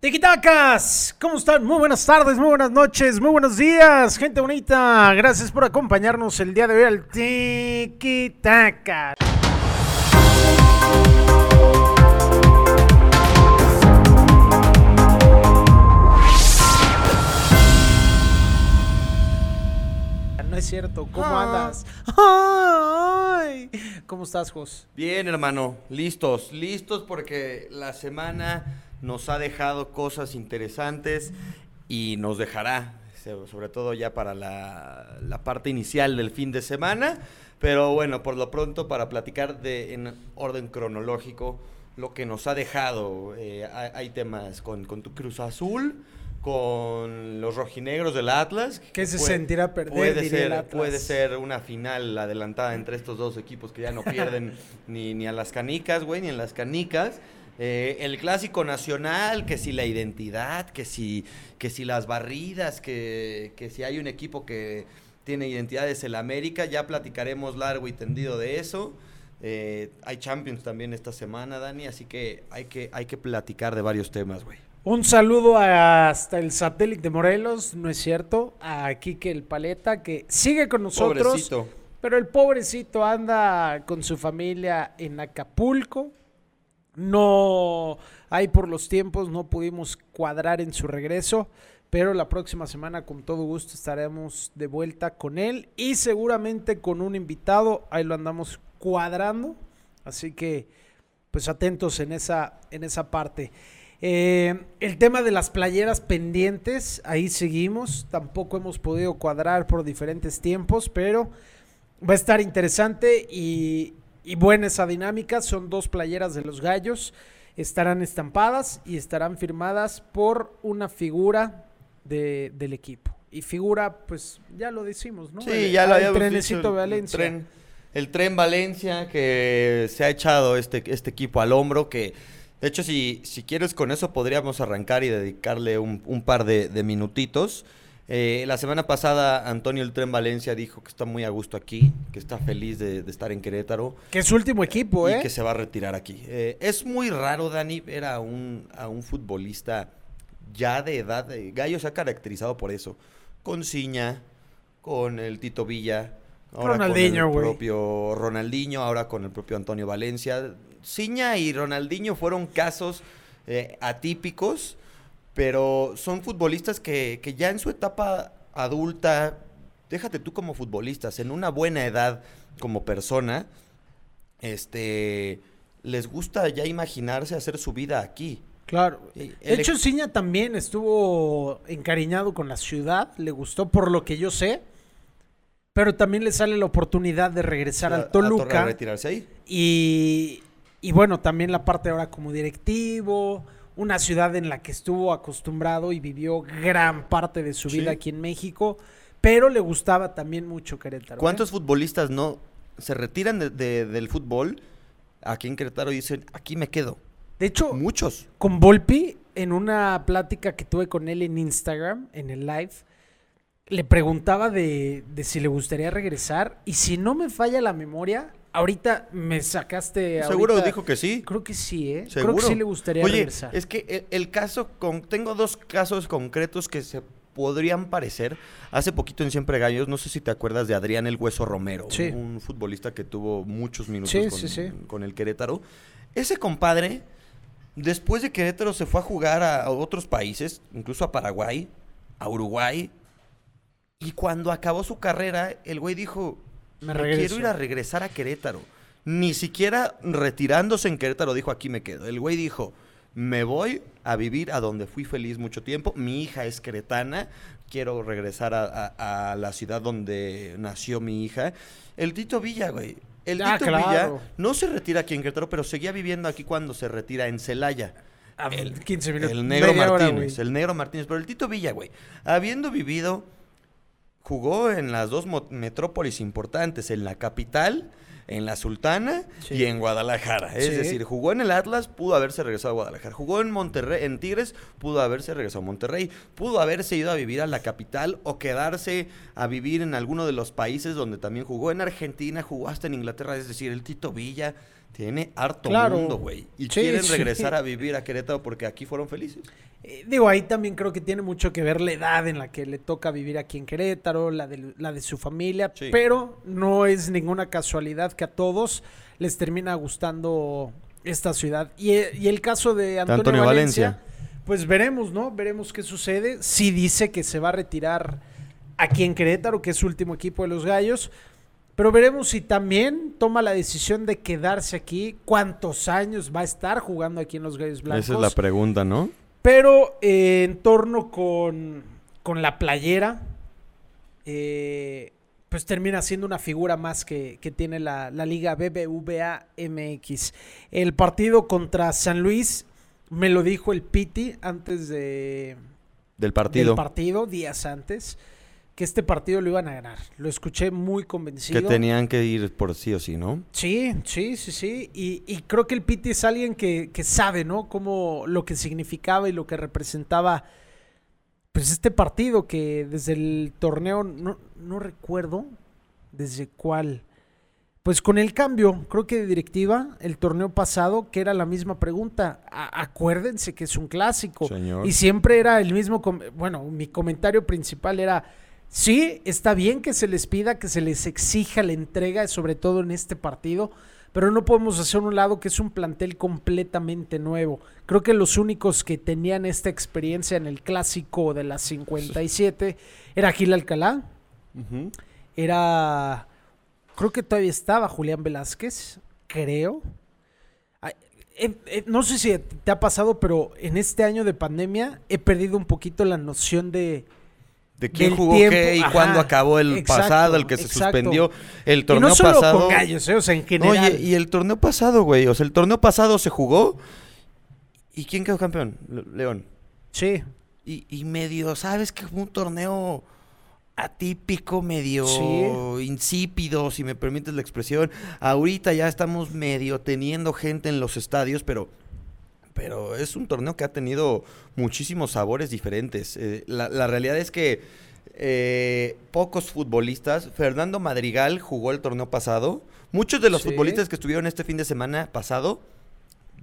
Tiquitacas, ¿cómo están? Muy buenas tardes, muy buenas noches, muy buenos días, gente bonita. Gracias por acompañarnos el día de hoy al Tiquitacas. No es cierto, ¿cómo Ah. andas? Ay, ¿Cómo estás, Jos? Bien, hermano, listos, listos porque la semana nos ha dejado cosas interesantes y nos dejará, sobre todo ya para la, la parte inicial del fin de semana. Pero bueno, por lo pronto para platicar de, en orden cronológico lo que nos ha dejado. eh, hay, hay temas con, con tu Cruz Azul, con los rojinegros del Atlas. ¿Qué se Puede- sentirá perder, Puede el ser, Atlas? puede ser una final adelantada entre estos dos equipos que ya no pierden ni, ni a las canicas, güey, ni en las canicas. Eh, el clásico nacional, que si la identidad, que si, que si las barridas, que, que si hay un equipo que tiene identidad es el América, ya platicaremos largo y tendido de eso. Eh, hay Champions también esta semana, Dani, así que hay que, hay que platicar de varios temas, güey. Un saludo hasta el satélite Morelos, no es cierto, a Quique el Paleta, que sigue con nosotros, Pobrecito. pero el pobrecito anda con su familia en Acapulco. No hay por los tiempos, no pudimos cuadrar en su regreso, pero la próxima semana con todo gusto estaremos de vuelta con él y seguramente con un invitado, ahí lo andamos cuadrando, así que pues atentos en esa, en esa parte. Eh, el tema de las playeras pendientes, ahí seguimos. Tampoco hemos podido cuadrar por diferentes tiempos, pero va a estar interesante y, y buena esa dinámica. Son dos playeras de los gallos. Estarán estampadas y estarán firmadas por una figura de- del equipo. Y figura, pues ya lo decimos, ¿no? Sí, El- ya lo el habíamos trenecito dicho, el- Valencia. El tren, el tren Valencia que se ha echado este, este equipo al hombro, que de hecho si, si quieres con eso podríamos arrancar y dedicarle un, un par de, de minutitos. Eh, la semana pasada Antonio el Tren Valencia dijo que está muy a gusto aquí, que está feliz de, de estar en Querétaro Que es su último equipo, y ¿eh? que se va a retirar aquí. Eh, es muy raro, Dani, ver a un, a un futbolista ya de edad. eh, Gallo se ha caracterizado por eso. Con Ciña, con el Tito Villa, ahora Ronaldinho, con el propio Ronaldinho, ahora con el propio Antonio Valencia. Ciña y Ronaldinho fueron casos eh, atípicos, pero son futbolistas que, que ya en su etapa adulta, déjate tú como futbolistas, en una buena edad como persona, este, les gusta ya imaginarse hacer su vida aquí. Claro. De hecho, Ciña también estuvo encariñado con la ciudad, le gustó por lo que yo sé, pero también le sale la oportunidad de regresar a- al Torre a Toluca retirarse ahí. y, y bueno, también la parte ahora como directivo, una ciudad en la que estuvo acostumbrado y vivió gran parte de su Sí. vida aquí en México, pero le gustaba también mucho Querétaro. ¿eh? ¿Cuántos futbolistas no se retiran de- de- del fútbol aquí en Querétaro y dicen, aquí me quedo? De hecho, Muchos. con Volpi, en una plática que tuve con él en Instagram, en el live, le preguntaba de, de si le gustaría regresar. Y si no me falla la memoria, ahorita me sacaste. Seguro ahorita- dijo que sí. Creo que sí, ¿eh? Seguro. Creo que sí le gustaría Oye, regresar. es que el, el caso con tengo dos casos concretos que se podrían parecer. Hace poquito en Siempre Gallos, no sé si te acuerdas de Adrián el Hueso Romero, Sí. un, futbolista que tuvo muchos minutos Sí, con, sí. con el Querétaro. Ese compadre, después de Querétaro, se fue a jugar a, a otros países, incluso a Paraguay, a Uruguay. Y cuando acabó su carrera, el güey dijo, Me me regreso". quiero ir a regresar a Querétaro. Ni siquiera retirándose en Querétaro dijo, aquí me quedo. El güey dijo, me voy a vivir a donde fui feliz mucho tiempo. Mi hija es queretana. Quiero regresar a, a- a la ciudad donde nació mi hija. El Tito Villa, güey. El Ah, Tito claro. Villa no se retira aquí en Querétaro, pero seguía viviendo aquí cuando se retira en Celaya. El- 15 minutos. El negro hora, Martínez, el negro Martínez. Pero el Tito Villa, güey, habiendo vivido, jugó en las dos metrópolis importantes, en la capital, en la Sultana Sí. y en Guadalajara. Es Sí. decir, jugó en el Atlas, pudo haberse regresado a Guadalajara. Jugó en Monterrey, en Tigres, pudo haberse regresado a Monterrey. Pudo haberse ido a vivir a la capital o quedarse a vivir en alguno de los países donde también jugó. En Argentina, jugó hasta en Inglaterra. Es decir, el Tito Villa Tiene harto Claro. mundo, güey. Y Sí, quieren sí. regresar a vivir a Querétaro porque aquí fueron felices. Eh, digo, ahí también creo que tiene mucho que ver la edad en la que le toca vivir aquí en Querétaro, la de, la de su familia, Sí. pero no es ninguna casualidad que a todos les termina gustando esta ciudad. Y, eh, y el caso de Antonio, Antonio Valencia, Valencia. pues veremos, ¿no? Veremos qué sucede. Si dice que se va a retirar aquí en Querétaro, que es su último equipo de los Gallos. Pero veremos si también toma la decisión de quedarse aquí, cuántos años va a estar jugando aquí en los Gallos Blancos. Esa es la pregunta, ¿no? Pero eh, en torno con, con la playera, eh, pues termina siendo una figura más que, que tiene la, la liga BBVA MX. El partido contra San Luis me lo dijo el Piti antes de, Del partido. del partido, días antes, que este partido lo iban a ganar. Lo escuché muy convencido. que tenían que ir por sí o sí, ¿no? Sí, sí, sí, sí. Y, y creo que el Piti es alguien que, que sabe, ¿no? Cómo lo que significaba y lo que representaba, pues este partido que desde el torneo, no, no recuerdo desde cuál. Pues con el cambio, creo que de directiva, el torneo pasado, que era la misma pregunta. A- acuérdense que es un clásico. Señor. Y siempre era el mismo, bueno, mi comentario principal era, sí, está bien que se les pida, que se les exija la entrega, sobre todo en este partido, pero no podemos hacer un lado que es un plantel completamente nuevo. Creo que los únicos que tenían esta experiencia en el clásico de las 57 era Gil Alcalá, era, creo que todavía estaba Julián Velázquez, creo. Eh, eh, no sé si te ha pasado, pero en este año de pandemia he perdido un poquito la noción de... ¿De quién jugó tiempo, qué y ajá, cuándo acabó el exacto, pasado, el que se exacto. suspendió? El Y torneo no solo pasado. con gallos, eh, o sea, en general. Oye, y el torneo pasado, güey. O sea, el torneo pasado se jugó. ¿Y quién quedó campeón? Le- León. Sí, Y, y medio, ¿sabes que fue un torneo atípico, medio Sí. insípido, si me permites la expresión? Ahorita ya estamos medio teniendo gente en los estadios, pero, pero es un torneo que ha tenido muchísimos sabores diferentes. Eh, la, la realidad es que eh, pocos futbolistas, Fernando Madrigal jugó el torneo pasado, muchos de los Sí. futbolistas que estuvieron este fin de semana pasado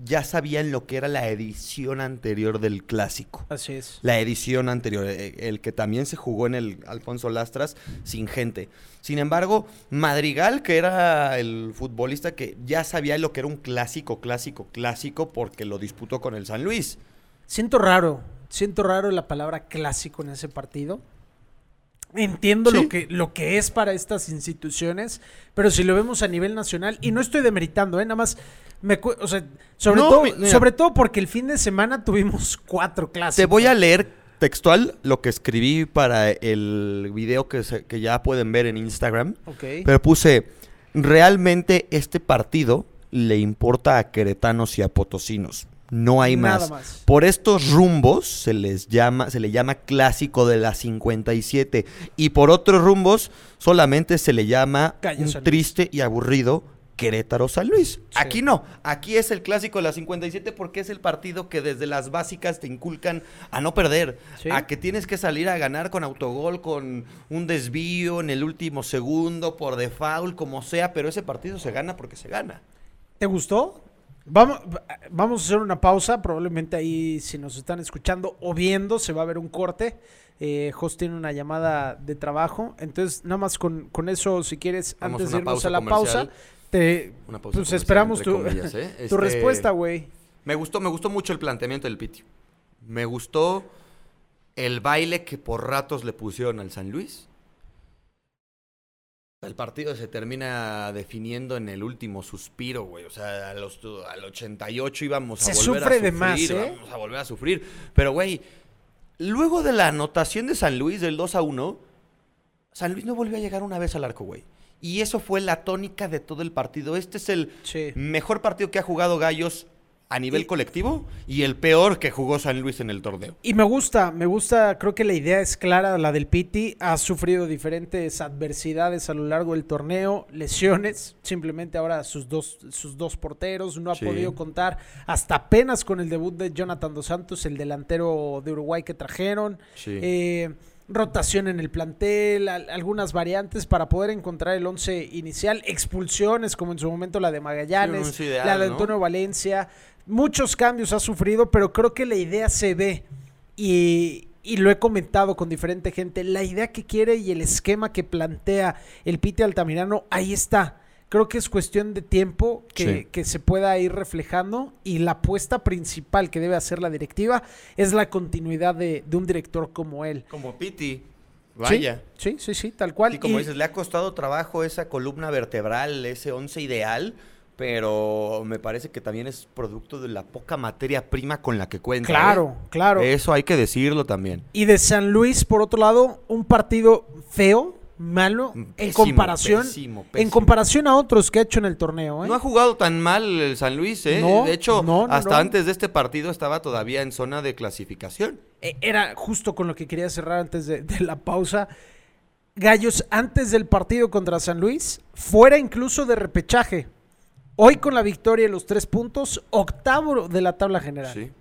ya sabían lo que era la edición anterior del clásico. así es. La edición anterior, eh, el que también se jugó en el Alfonso Lastras sin gente. Sin embargo, Madrigal, que era el futbolista que ya sabía lo que era un clásico, clásico, clásico, porque lo disputó con el San Luis. Siento raro, siento raro la palabra clásico en ese partido. Entiendo Sí. lo, que, lo que es para estas instituciones, pero si lo vemos a nivel nacional, y no estoy demeritando, ¿eh? nada más, me, cu- o sea, sobre, No, todo, mira. sobre todo porque el fin de semana tuvimos cuatro clásicos. Te voy a leer textual lo que escribí para el video que, se- que ya pueden ver en Instagram. Pero puse, realmente este partido le importa a queretanos y a potosinos. No hay más. más. Por estos rumbos se les llama, se le llama clásico de la 57. Y por otros rumbos solamente se le llama un triste y aburrido Querétaro San Luis. Sí. Aquí no, aquí es el clásico de la 57 porque es el partido que desde las básicas te inculcan a no perder, Sí. a que tienes que salir a ganar con autogol, con un desvío en el último segundo, por default, como sea, pero ese partido se gana porque se gana. ¿Te gustó? Vamos, vamos a hacer una pausa. Probablemente ahí, si nos están escuchando o viendo, se va a ver un corte. Eh, Jos tiene una llamada de trabajo. Entonces, nada más con, con eso, si quieres, Vamos antes de irnos a la comercial. pausa, te, Una pausa pues esperamos tu, comillas, ¿eh? tu Este, respuesta, güey. Me gustó, me gustó mucho el planteamiento del Piti. Me gustó el baile que por ratos le pusieron al San Luis. El partido se termina definiendo en el último suspiro, güey. O sea, a los, al 88 íbamos a volver sufre a de sufrir. más, ¿eh? Vamos a volver a sufrir. Pero, güey, luego de la anotación de San Luis del 2 a 1, San Luis no volvió a llegar una vez al arco, güey. Y eso fue la tónica de todo el partido. Este es el Sí. mejor partido que ha jugado Gallos a nivel Y- colectivo y el peor que jugó San Luis en el torneo. Y me gusta, me gusta, creo que la idea es clara, la del Piti. Ha sufrido diferentes adversidades a lo largo del torneo, lesiones, simplemente ahora sus dos, sus dos porteros, no ha Sí. podido contar hasta apenas con el debut de Jonathan Dos Santos, el delantero de Uruguay que trajeron. Sí. Eh, rotación en el plantel, al- algunas variantes para poder encontrar el once inicial, expulsiones como en su momento la de Magallanes, ideal, la de ¿no? Antonio Valencia, muchos cambios ha sufrido, pero creo que la idea se ve y, y lo he comentado con diferente gente, la idea que quiere y el esquema que plantea el Pite Altamirano, ahí está. Creo que es cuestión de tiempo que, Sí. que se pueda ir reflejando y la apuesta principal que debe hacer la directiva es la continuidad de, de un director como él. Como Piti. Vaya. Sí, sí, sí, tal cual. Y como Y- dices, le ha costado trabajo esa columna vertebral, ese once ideal, pero me parece que también es producto de la poca materia prima con la que cuenta. ¿eh? Claro, claro. Eso hay que decirlo también. Y de San Luis, por otro lado, un partido feo, malo, en comparación pésimo, en comparación a otros que ha hecho en el torneo. ¿eh? No ha jugado tan mal el San Luis, ¿eh? No, de hecho, no, no, hasta antes de este partido estaba todavía en zona de clasificación. Eh, Era justo con lo que quería cerrar antes de, de la pausa. Gallos, antes del partido contra San Luis, fuera incluso de repechaje. Hoy con la victoria y los tres puntos, octavo de la tabla general. Sí,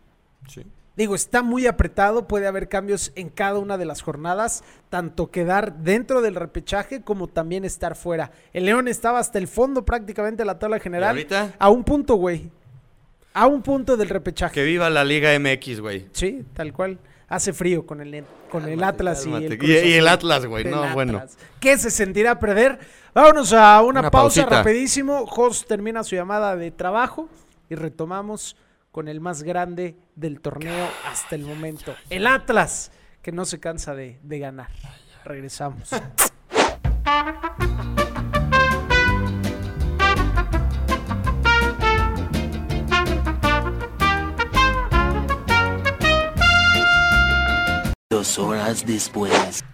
sí. Digo, está muy apretado, puede haber cambios en cada una de las jornadas, tanto quedar dentro del repechaje como también estar fuera. El León estaba hasta el fondo prácticamente de la tabla general. ahorita? A un punto, güey. A un punto del repechaje. Que viva la Liga MX, güey. Sí, tal cual. Hace frío con el, con el Atlas y el Y- el. Atlas, güey, no, bueno. ¿Qué se sentirá perder? Vámonos a una, Una pausa pausita. rapidísimo. Jos termina su llamada de trabajo y retomamos con el más grande del torneo hasta el momento. El Atlas, que no se cansa de, de ganar. Regresamos. Dos horas después.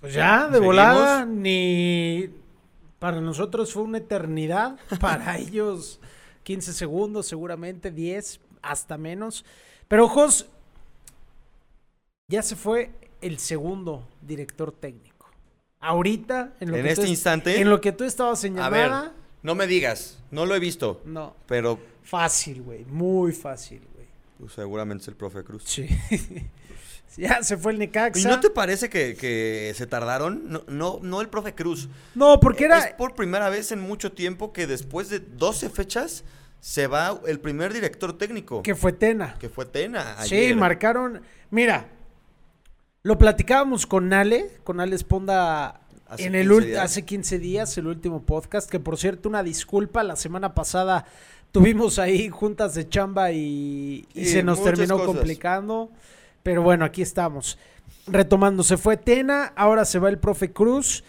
Pues ya, de ¿Seguimos? volada, ni para nosotros fue una eternidad, para ellos 15 segundos, seguramente 10, hasta menos. Pero Jos, ya se fue el segundo director técnico. Ahorita, en lo En que este tú, instante. en lo que tú estabas A señalada, ver, no me digas, no lo he visto, no, pero fácil, güey, muy fácil, güey. pues, seguramente es el profe Cruz. Sí. ya se fue el Necaxa. ¿Y no te parece que, que se tardaron? No, no, no el profe Cruz. No, porque era... Es por primera vez en mucho tiempo que después de 12 fechas se va el primer director técnico. Que fue Tena. Que fue Tena. Sí, marcaron. Mira, lo platicábamos con Ale, con Ale Esponda Hace en el 15 ul- días. hace 15 días, el último podcast, que por cierto, una disculpa, la semana pasada tuvimos ahí juntas de chamba y, se nos terminó cosas. complicando. Pero bueno, aquí estamos. Retomando, se fue Tena, ahora se va el profe Cruz.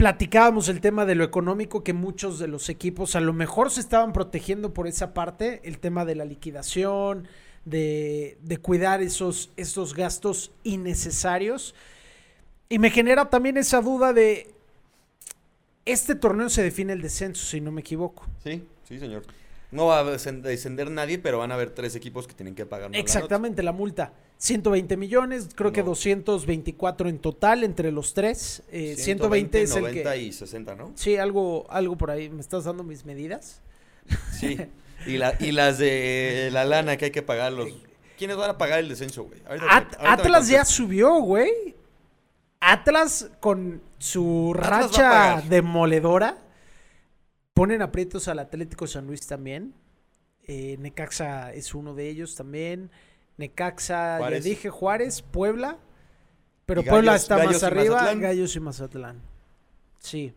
Platicábamos el tema de lo económico, que muchos de los equipos a lo mejor se estaban protegiendo por esa parte, el tema de la liquidación, de, cuidar esos, esos gastos innecesarios. Y me genera también esa duda de, este torneo se define el descenso, si no me equivoco. Sí, sí, señor. No va a descend- descender nadie, pero van a haber tres equipos que tienen que pagar. la Exactamente, la multa. 120 millones, creo que No. 224 en total entre los tres. Eh, nota. 120 es el 90 que... y 60, ¿no? Sí, algo, algo por ahí. ¿Me estás dando mis medidas? Sí. Y, la, y las de la lana que hay que pagarlos. ¿Quiénes van a pagar el descenso, güey? At- Atlas ya subió, güey. Atlas con su Atlas racha demoledora. Ponen aprietos al Atlético San Luis también. Eh, Necaxa es uno de ellos también. Necaxa, Juárez. ya dije Juárez, Puebla. Pero Puebla está Gallos más arriba. Mazatlán. Gallos y Mazatlán. Sí.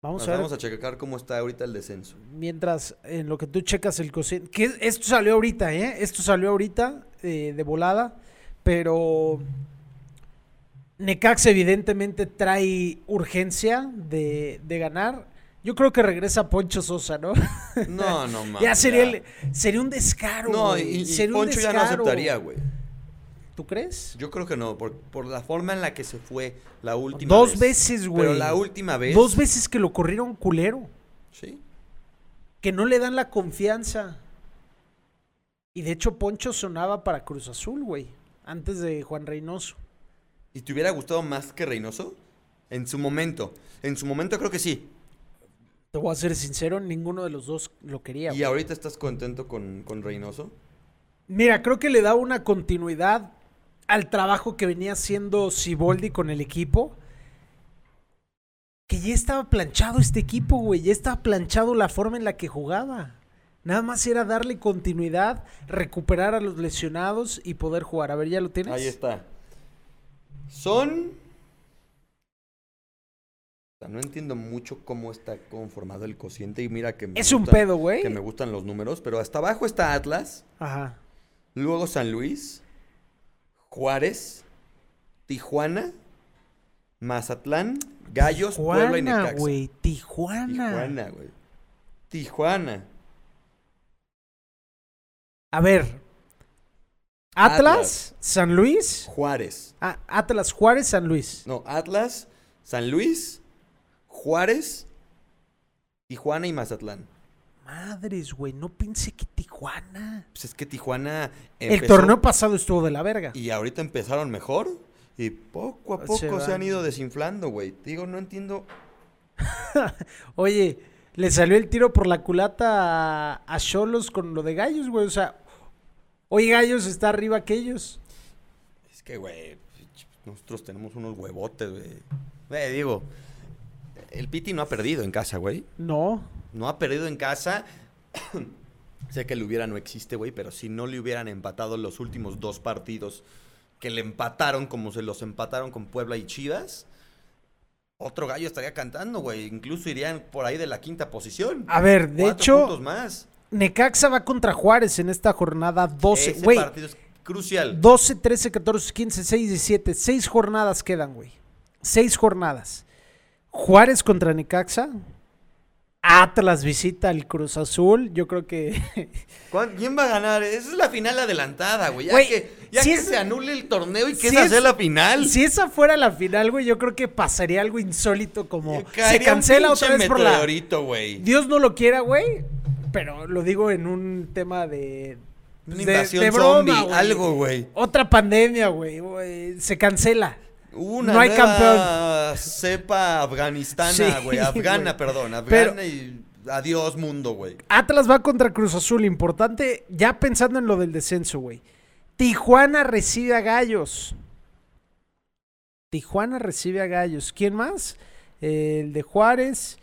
Vamos Nos a ver. vamos a checar cómo está ahorita el descenso. Mientras en lo que tú checas el cociente. Que esto salió ahorita, ¿eh? Esto salió ahorita eh, de volada. Pero Necax evidentemente trae urgencia de, de ganar. Yo creo que regresa Poncho Sosa, ¿no? No, no mames. ya sería, el- sería un descaro. No, güey. y, y Sería un Poncho ya no aceptaría, güey. ¿Tú crees? Yo creo que no, por, por la forma en la que se fue la última Dos vez. veces, güey. Pero la última vez. Dos veces que lo corrieron culero. Sí. que no le dan la confianza. Y de hecho Poncho sonaba para Cruz Azul, güey, antes de Juan Reynoso. ¿Y te hubiera gustado más que Reynoso? En su momento. En su momento creo que sí. Te voy a ser sincero, ninguno de los dos lo quería. ¿Y güey. ahorita estás contento con, con Reynoso? Mira, creo que le da una continuidad al trabajo que venía haciendo Siboldi con el equipo. Que ya estaba planchado este equipo, güey. Ya estaba planchado la forma en la que jugaba. Nada más era darle continuidad, recuperar a los lesionados y poder jugar. A ver, ¿ya lo tienes? Ahí está. Son. O sea, No entiendo mucho cómo está conformado el cociente y mira que me Es un gusta- pedo, güey. Que me gustan los números, pero hasta abajo está Atlas, Ajá. luego San Luis, Juárez, Tijuana, Mazatlán, Gallos, Puebla y Tijuana, Necaxa. güey. Tijuana. Tijuana, güey. Tijuana. A ver. Atlas, Atlas. San Luis. Juárez. Ah, Atlas, Juárez, San Luis. No, Atlas, San Luis, Juárez, Tijuana y Mazatlán. Madres, güey. No pensé que Tijuana. Pues es que Tijuana El empezó- torneo pasado estuvo de la verga. y ahorita empezaron mejor y poco a Se poco se, van. han ido desinflando, güey. Digo, no entiendo. Oye, le salió el tiro por la culata a- a Cholos con lo de Gallos, güey. O sea, hoy Gallos está arriba que ellos. Es que, güey, nosotros tenemos unos huevotes, güey. Güey, digo, el Piti no ha perdido en casa, güey. No. No ha perdido en casa. sé que el hubiera no existe, güey, pero si no le hubieran empatado los últimos dos partidos que le empataron como se los empataron con Puebla y Chivas, otro gallo estaría cantando, güey. Incluso irían por ahí de la quinta posición. A ver, de Cuatro hecho, puntos más. Necaxa va contra Juárez en esta jornada 12. Ese Güey, partido es crucial. 12, 13, 14, 15, 6, 17. Seis jornadas quedan, güey. Seis jornadas. Juárez contra Necaxa. Atlas visita al Cruz Azul. Yo creo que. ¿Cuán- ¿Quién va a ganar? Esa es la final adelantada, güey. Ya, Güey, que, ya si que es- se anule el torneo y que si esa es- sea la final. si esa fuera la final, güey, yo creo que pasaría algo insólito como. Se Caería un cancela otra vez por la. güey. Dios no lo quiera, güey. Pero lo digo en un tema de. Una de- invasión de broma, zombie, güey. algo, güey. Otra pandemia, güey, güey. Se cancela. Una No hay nueva cepa afganistana, Sí. Afgana, perdón. Pero- Afgana y adiós mundo, güey. Atlas va contra Cruz Azul, importante, ya pensando en lo del descenso, güey. Tijuana recibe a Gallos. Tijuana recibe a Gallos. ¿Quién más? El de Juárez.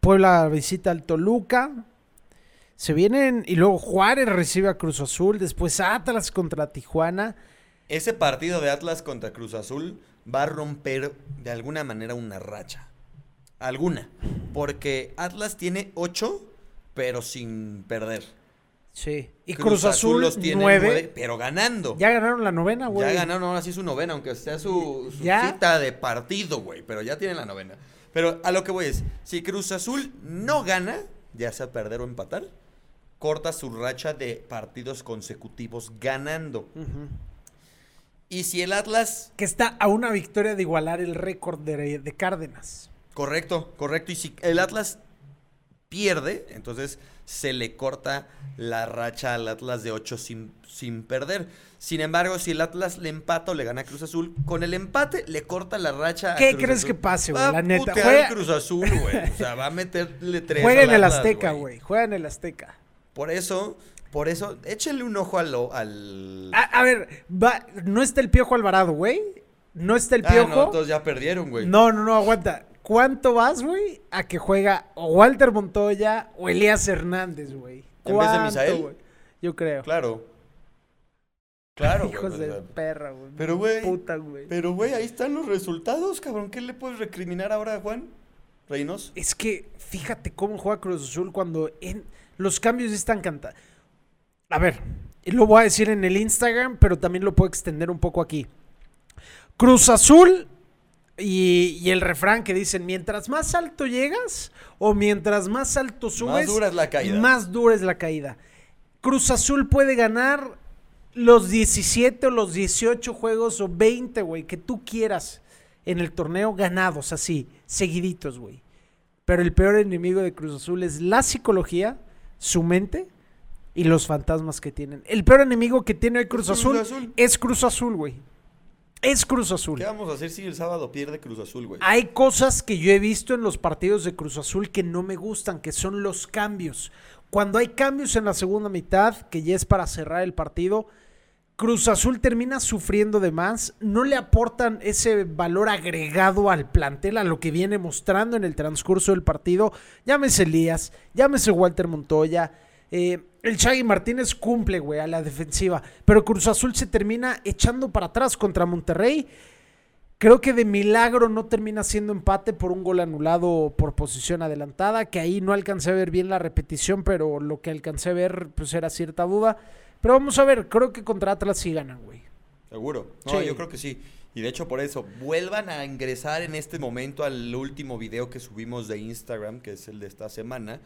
Puebla visita al Toluca. Se vienen y luego Juárez recibe a Cruz Azul. Después Atlas contra Tijuana. Ese partido de Atlas contra Cruz Azul va a romper de alguna manera una racha. Alguna. Porque Atlas tiene ocho, pero sin perder. Sí. Y Cruz, Azul, los tiene nueve. nueve, pero ganando. Ya ganaron la novena, güey. Ya ganaron ahora sí su novena, aunque sea su, cita de partido, güey. Pero ya tienen la novena. Pero a lo que voy es, si Cruz Azul no gana, ya sea perder o empatar, corta su racha de partidos consecutivos ganando. Ujú. Y si el Atlas, Que está a una victoria de igualar el récord de, de Cárdenas. correcto, correcto, y si el Atlas pierde, entonces se le corta la racha al Atlas de 8 sin, sin perder. Sin embargo, si el Atlas le empata o le gana a Cruz Azul, con el empate le corta la racha a ¿Qué Cruz crees Azul. que pase, güey? La neta. Juega- Cruz Azul, güey. O sea, va a meterle tres Juega en el Azteca, güey. Juega en el Azteca. Por eso, por eso, échenle un ojo al... al... A, a ver, va, no está el Piojo Alvarado, güey. No está el Ah, Piojo. no, todos ya perdieron, güey. no, no, no, aguanta. ¿Cuánto vas, güey? A que juega o Walter Montoya o Elías Hernández, güey. ¿En vez de ¿Cuánto, Misael? Yo creo. Claro. Claro. Hijos de perra, güey. Pero, güey, Puta, güey. Pero, güey, ahí están los resultados, cabrón. ¿Qué le puedes recriminar ahora a Juan Reynos? Es que fíjate cómo juega Cruz Azul cuando en los cambios están cantados. A ver, lo voy a decir en el Instagram, pero también lo puedo extender un poco aquí. Cruz Azul y, y el refrán que dicen, mientras más alto llegas o mientras más alto subes, dura es la caída. Más dura es la caída. Cruz Azul puede ganar los 17 o los 18 juegos o 20, güey, que tú quieras en el torneo ganados, así, seguiditos, güey. Pero el peor enemigo de Cruz Azul es la psicología, su mente y los fantasmas que tienen. El peor enemigo que tiene hoy Cruz Cruz Azul, Azul. es Cruz Azul, güey. Es Cruz Azul. ¿Qué vamos a hacer si el sábado pierde Cruz Azul, güey? Hay cosas que yo he visto en los partidos de Cruz Azul que no me gustan, que son los cambios. Cuando hay cambios en la segunda mitad, que ya es para cerrar el partido, Cruz Azul termina sufriendo de más, no le aportan ese valor agregado al plantel, a lo que viene mostrando en el transcurso del partido. Llámese Elías, llámese Walter Montoya. Eh, el Chagui Martínez cumple, güey, a la defensiva. Pero Cruz Azul se termina echando para atrás contra Monterrey. Creo que de milagro no termina siendo empate por un gol anulado por posición adelantada, que ahí no alcancé a ver bien la repetición, pero lo que alcancé a ver pues era cierta duda. Pero vamos a ver, creo que contra Atlas sí ganan, güey. Seguro. No, Sí. yo creo que sí. Y de hecho por eso, vuelvan a ingresar en este momento al último video que subimos de Instagram, que es el de esta semana.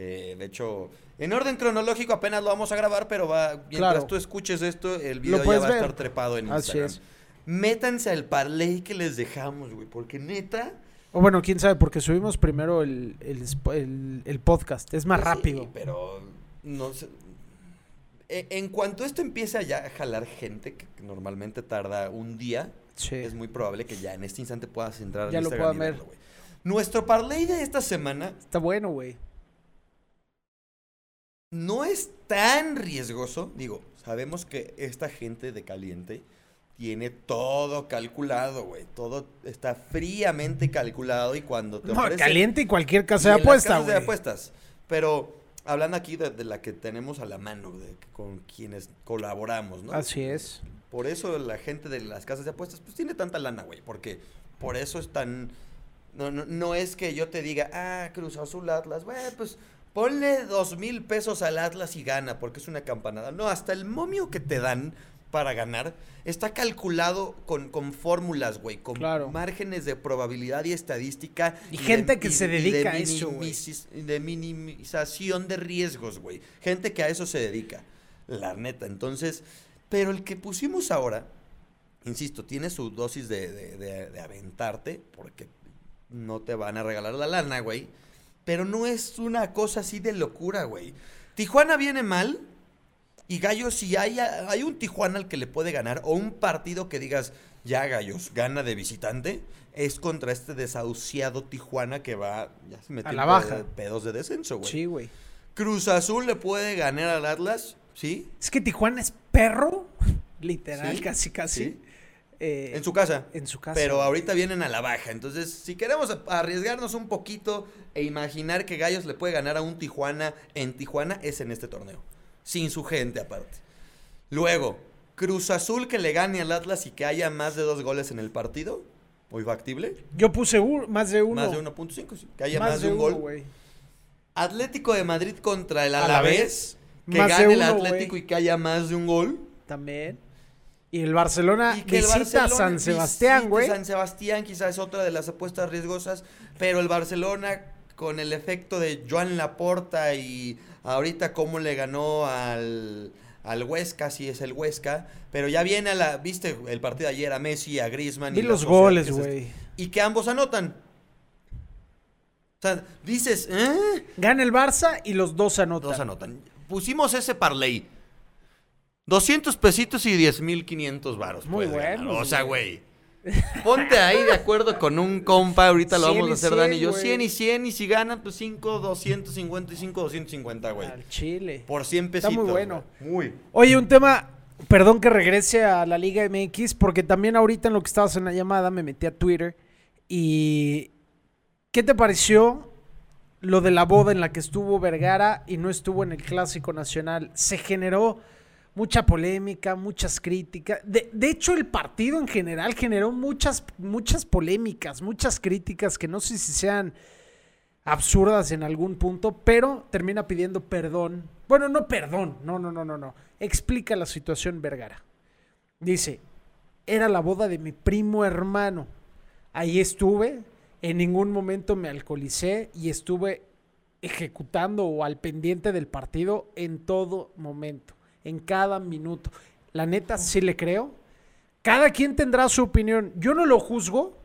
Que de hecho, en orden cronológico apenas lo vamos a grabar, pero va, mientras Claro. tú escuches esto, el video ya va a estar trepado en Así Instagram. es. Métanse al parlay que les dejamos, güey, porque neta... O bueno, quién sabe, porque subimos primero el, el, sp- el- el podcast. Es más Pues sí, rápido. pero no sé. E- En cuanto esto empiece a jalar gente, que normalmente tarda un día, Sí. es muy probable que ya en este instante puedas entrar al Ya lo Instagram puedan ver. verlo. Nuestro parlay de esta semana Está bueno, güey. No es tan riesgoso. Digo, sabemos que esta gente de caliente tiene todo calculado, güey. Todo está fríamente calculado y cuando te No, caliente y cualquier Y casa de apuesta, casas de güey. apuestas. Pero hablando aquí de, de la que tenemos a la mano, de, con quienes colaboramos, ¿no? Así es. Por eso la gente de las casas de apuestas pues tiene tanta lana, güey. Porque por eso es tan... No, no, no es que yo te diga, ah, Cruz Azul Atlas, güey, pues ponle dos mil pesos al Atlas y gana, porque es una campanada. No, hasta el momio que te dan para ganar está calculado con, con fórmulas, güey, con Claro. márgenes de probabilidad y estadística. Y gente que se de dedica a eso, güey. De minimización de riesgos, güey. Gente que a eso se dedica, la neta. Entonces, pero el que pusimos ahora, insisto, tiene su dosis de, de- de- de aventarte, porque no te van a regalar la lana, güey. Pero no es una cosa así de locura, güey. Tijuana viene mal. Y Gallos, si hay, hay un Tijuana al que le puede ganar, o un partido que digas, ya Gallos, gana de visitante, es contra este desahuciado Tijuana que va, ya se metió A la baja. pe- pedos de descenso, güey. Sí, güey. Cruz Azul le puede ganar al Atlas, ¿sí? Es que Tijuana es perro, literal, Sí, casi, casi. sí. Eh, En su casa. en su casa. Pero ahorita vienen a la baja. Entonces, si queremos arriesgarnos un poquito e imaginar que Gallos le puede ganar a un Tijuana en Tijuana, es en este torneo. Sin su gente aparte. Luego, Cruz Azul que le gane al Atlas y que haya más de dos goles en el partido. Muy factible. Yo puse un- más de uno. Más de 1.5. sí, Que haya más, de un gol. Atlético de Madrid contra el Alavés. Que Más gane el Atlético y que haya más de un gol. También. Y el Barcelona Y que visita Barcelona San Sebastián, güey. San Sebastián quizás es otra de las apuestas riesgosas, pero el Barcelona con el efecto de Joan Laporta y ahorita cómo le ganó al, al Huesca, si es el Huesca, pero ya viene a la, viste el partido de ayer a Messi, a Griezmann. Y la los goles, güey. Y que ambos anotan. O sea, dices, ¿eh? Gana el Barça y los dos anotan. Dos anotan. Pusimos ese parlay. 200 pesitos y 10.500 varos. Muy buenos, O sea, güey. Ponte ahí de acuerdo con un compa. Ahorita lo 100 vamos a hacer 100, Dani y yo. güey. 100 y 100. Y si ganan, pues 5, 255, 250, güey. Al Chile. Por 100 Está pesitos. muy bueno. güey. Muy. Oye, un tema, perdón que regrese a la Liga MX, porque también ahorita en lo que estabas en la llamada me metí a Twitter y ¿qué te pareció lo de la boda en la que estuvo Vergara y no estuvo en el Clásico Nacional? Se generó mucha polémica, muchas críticas. De, hecho, el partido en general generó muchas, muchas polémicas, muchas críticas que no sé si sean absurdas en algún punto, pero termina pidiendo perdón. Bueno, no perdón, no, no, no, no, no. Explica la situación Vergara. Dice, era la boda de mi primo hermano. Ahí estuve, en ningún momento me alcoholicé y estuve ejecutando o al pendiente del partido en todo momento, en cada minuto. La neta, sí le creo. Cada quien tendrá su opinión. Yo no lo juzgo.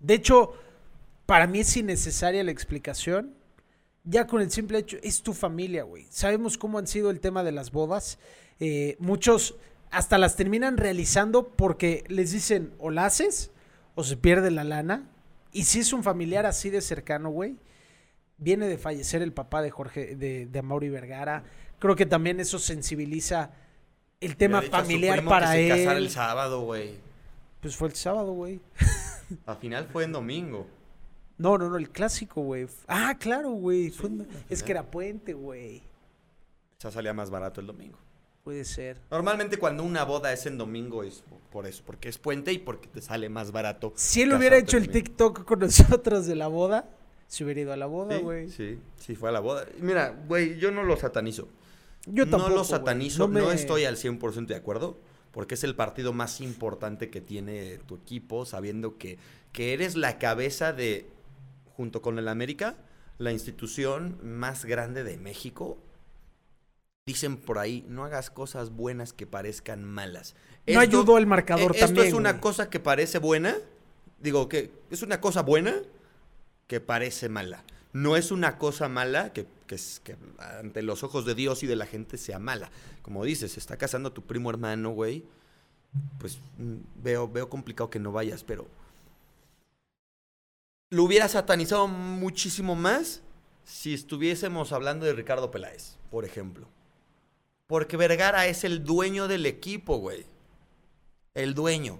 De hecho, para mí es innecesaria la explicación. Ya con el simple hecho, es tu familia, güey. Sabemos cómo han sido el tema de las bodas. Eh, muchos hasta las terminan realizando porque les dicen o la haces o se pierde la lana. Y si es un familiar así de cercano, güey, viene de fallecer el papá de Jorge, de, de Amaury Vergara. Creo que también eso sensibiliza el tema a su familiar para que se él. casara el sábado, güey. Pues fue el sábado, güey. Al final fue en domingo. No, no, no, el clásico, güey. Ah, claro, güey. Es que era puente, güey. Ya salía más barato el domingo. Puede ser. Normalmente cuando una boda es en domingo es por eso, porque es puente y porque te sale más barato. Si él hubiera hecho el. TikTok con nosotros de la boda, se hubiera ido a la boda, Sí, güey. Sí, sí, fue a la boda. Mira, güey, yo no lo satanizo. Yo tampoco. no lo satanizo, no, me- estoy al 100% de acuerdo, porque es el partido más importante que tiene tu equipo, sabiendo que, que eres la cabeza de, junto con el América, la institución más grande de México. Dicen por ahí, no hagas cosas buenas que parezcan malas. No ayudó al marcador eh, Esto también, es una güey. cosa que parece buena, digo que es una cosa buena que parece mala. No es una cosa mala que, que, ante los ojos de Dios y de la gente sea mala. Como dices, está casando tu primo hermano, güey. Pues mm, veo, veo complicado que no vayas, pero lo hubiera satanizado muchísimo más si estuviésemos hablando de Ricardo Peláez, por ejemplo. Porque Vergara es el dueño del equipo, güey. El dueño.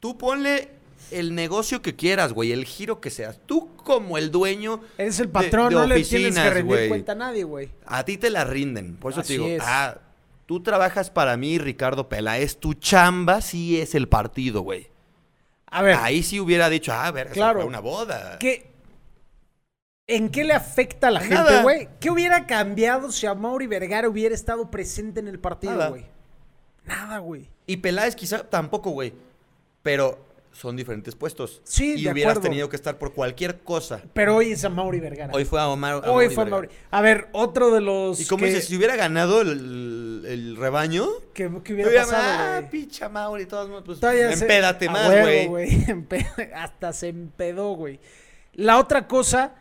Tú ponle el negocio que quieras, güey, el giro que seas. Tú como el dueño Eres el patrón, de no le tienes que rendir güey. cuenta a nadie, güey. A ti te la rinden. Por eso Así te digo, es. ah, tú trabajas para mí, Ricardo Peláez. Tu chamba sí es el partido, güey. A ver, Ahí sí hubiera dicho, ah, ver, Claro. fue una boda. ¿qué, ¿en qué le afecta a la Nada. gente, güey? ¿Qué hubiera cambiado si a Mauri Vergara hubiera estado presente en el partido, güey? Nada, güey. Y Peláez quizá tampoco, güey. Pero son diferentes puestos. Sí, Y de hubieras acuerdo. tenido que estar por cualquier cosa. Pero hoy es a Mauri Vergara. Hoy fue a Omar. a Hoy Mauri fue a Vergara. Mauri. A ver, otro de los. Y como que, dices, si hubiera ganado el, el rebaño, que, que hubiera hubiera pasado, ah, güey. picha Mauri, todos modos, pues Todavía se- empédate a más, huevo, güey. Empe- Hasta se empedó, güey. La otra cosa,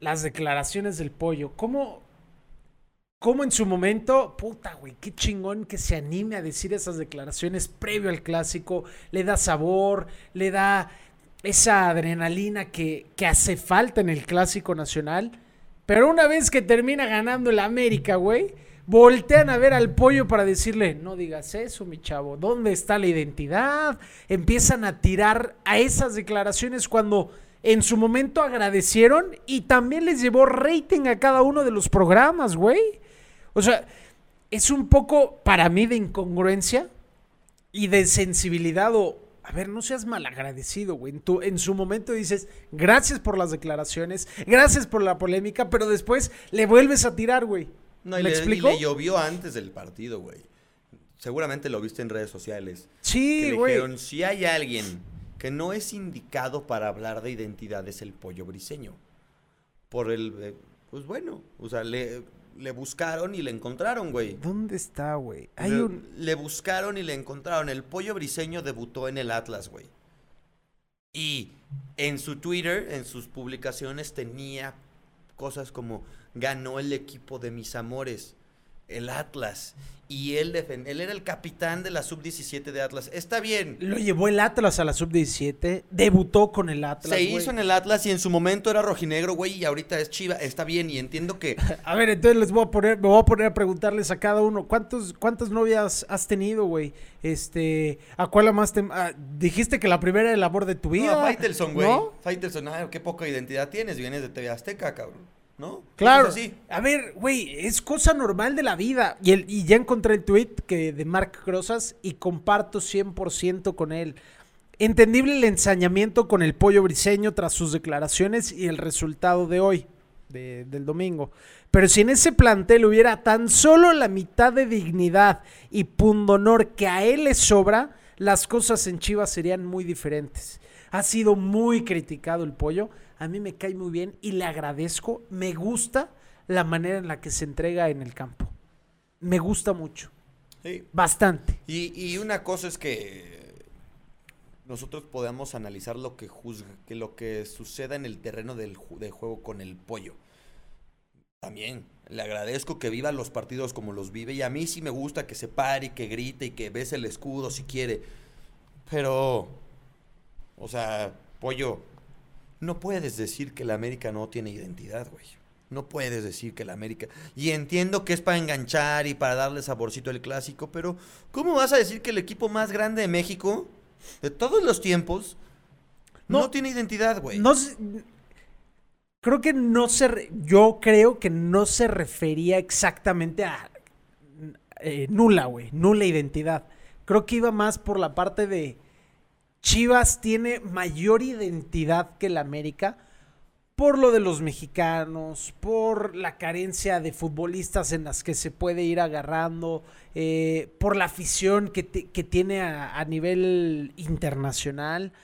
las declaraciones del pollo. ¿Cómo, cómo en su momento, puta, güey, qué chingón que se anime a decir esas declaraciones previo al clásico? Le da sabor, le da esa adrenalina que, que hace falta en el clásico nacional. Pero una vez que termina ganando el América, güey, voltean a ver al pollo para decirle, no digas eso, mi chavo, ¿dónde está la identidad? Empiezan a tirar a esas declaraciones cuando en su momento agradecieron y también les llevó rating a cada uno de los programas, güey. O sea, es un poco para mí de incongruencia y de sensibilidad o, a ver, no seas malagradecido, güey. En, tu- en su momento dices, gracias por las declaraciones, gracias por la polémica, pero después le vuelves a tirar, güey. No, y ¿Me le, y explico? le llovió antes del partido, güey. Seguramente lo viste en redes sociales. Sí, güey. dijeron, si hay alguien que no es indicado para hablar de identidad es el pollo briseño. Por el, eh, pues bueno, o sea, le, le buscaron y le encontraron, güey. ¿Dónde está, güey? Hay le, un... le buscaron y le encontraron. El pollo briseño debutó en el Atlas, güey. Y en su Twitter, en sus publicaciones, tenía cosas como ganó el equipo de mis amores, el Atlas. Y él, él era el capitán de la sub-17 de Atlas. Está bien. Lo llevó el Atlas a la sub-17, debutó con el Atlas, Se hizo en el Atlas y en su momento era rojinegro, güey, y ahorita es chiva. Está bien y entiendo que A ver, entonces les voy a poner, me voy a poner a preguntarles a cada uno, ¿cuántos, cuántas novias has tenido, güey? Este, ¿a cuál la más te, ah, dijiste que la primera era el amor de tu vida? No, Faitelson, güey. ¿No? Faitelson, ah, qué poca identidad tienes. Vienes de TV Azteca, cabrón. ¿No? Claro. Así. A ver, güey, es cosa normal de la vida. Y, el, y ya encontré el tweet que, de Mark Crozas y comparto 100% con él. Entendible el ensañamiento con el pollo briseño tras sus declaraciones y el resultado de hoy, de- del domingo. Pero si en ese plantel hubiera tan solo la mitad de dignidad y pundonor que a él le sobra, las cosas en Chivas serían muy diferentes. Ha sido muy criticado el pollo. A mí me cae muy bien y le agradezco. Me gusta la manera en la que se entrega en el campo. Me gusta mucho. Sí. Bastante. Y, y una cosa es que nosotros podamos analizar lo que juzga, que lo que suceda en el terreno del de juego con el pollo. También le agradezco que viva los partidos como los vive y a mí sí me gusta que se pare y que grite y que bese el escudo si quiere. Pero, o sea, pollo, no puedes decir que la América no tiene identidad, güey. No puedes decir que el América. Y entiendo que es para enganchar y para darle saborcito al clásico, pero ¿cómo vas a decir que el equipo más grande de México, de todos los tiempos, no, No. tiene identidad, güey? No creo que no se. re- Yo creo que no se refería exactamente a eh, nula, güey. Nula identidad. Creo que iba más por la parte de. Chivas tiene mayor identidad que el América por lo de los mexicanos, por la carencia de futbolistas en las que se puede ir agarrando, eh, por la afición que, te- que tiene a, a nivel internacional.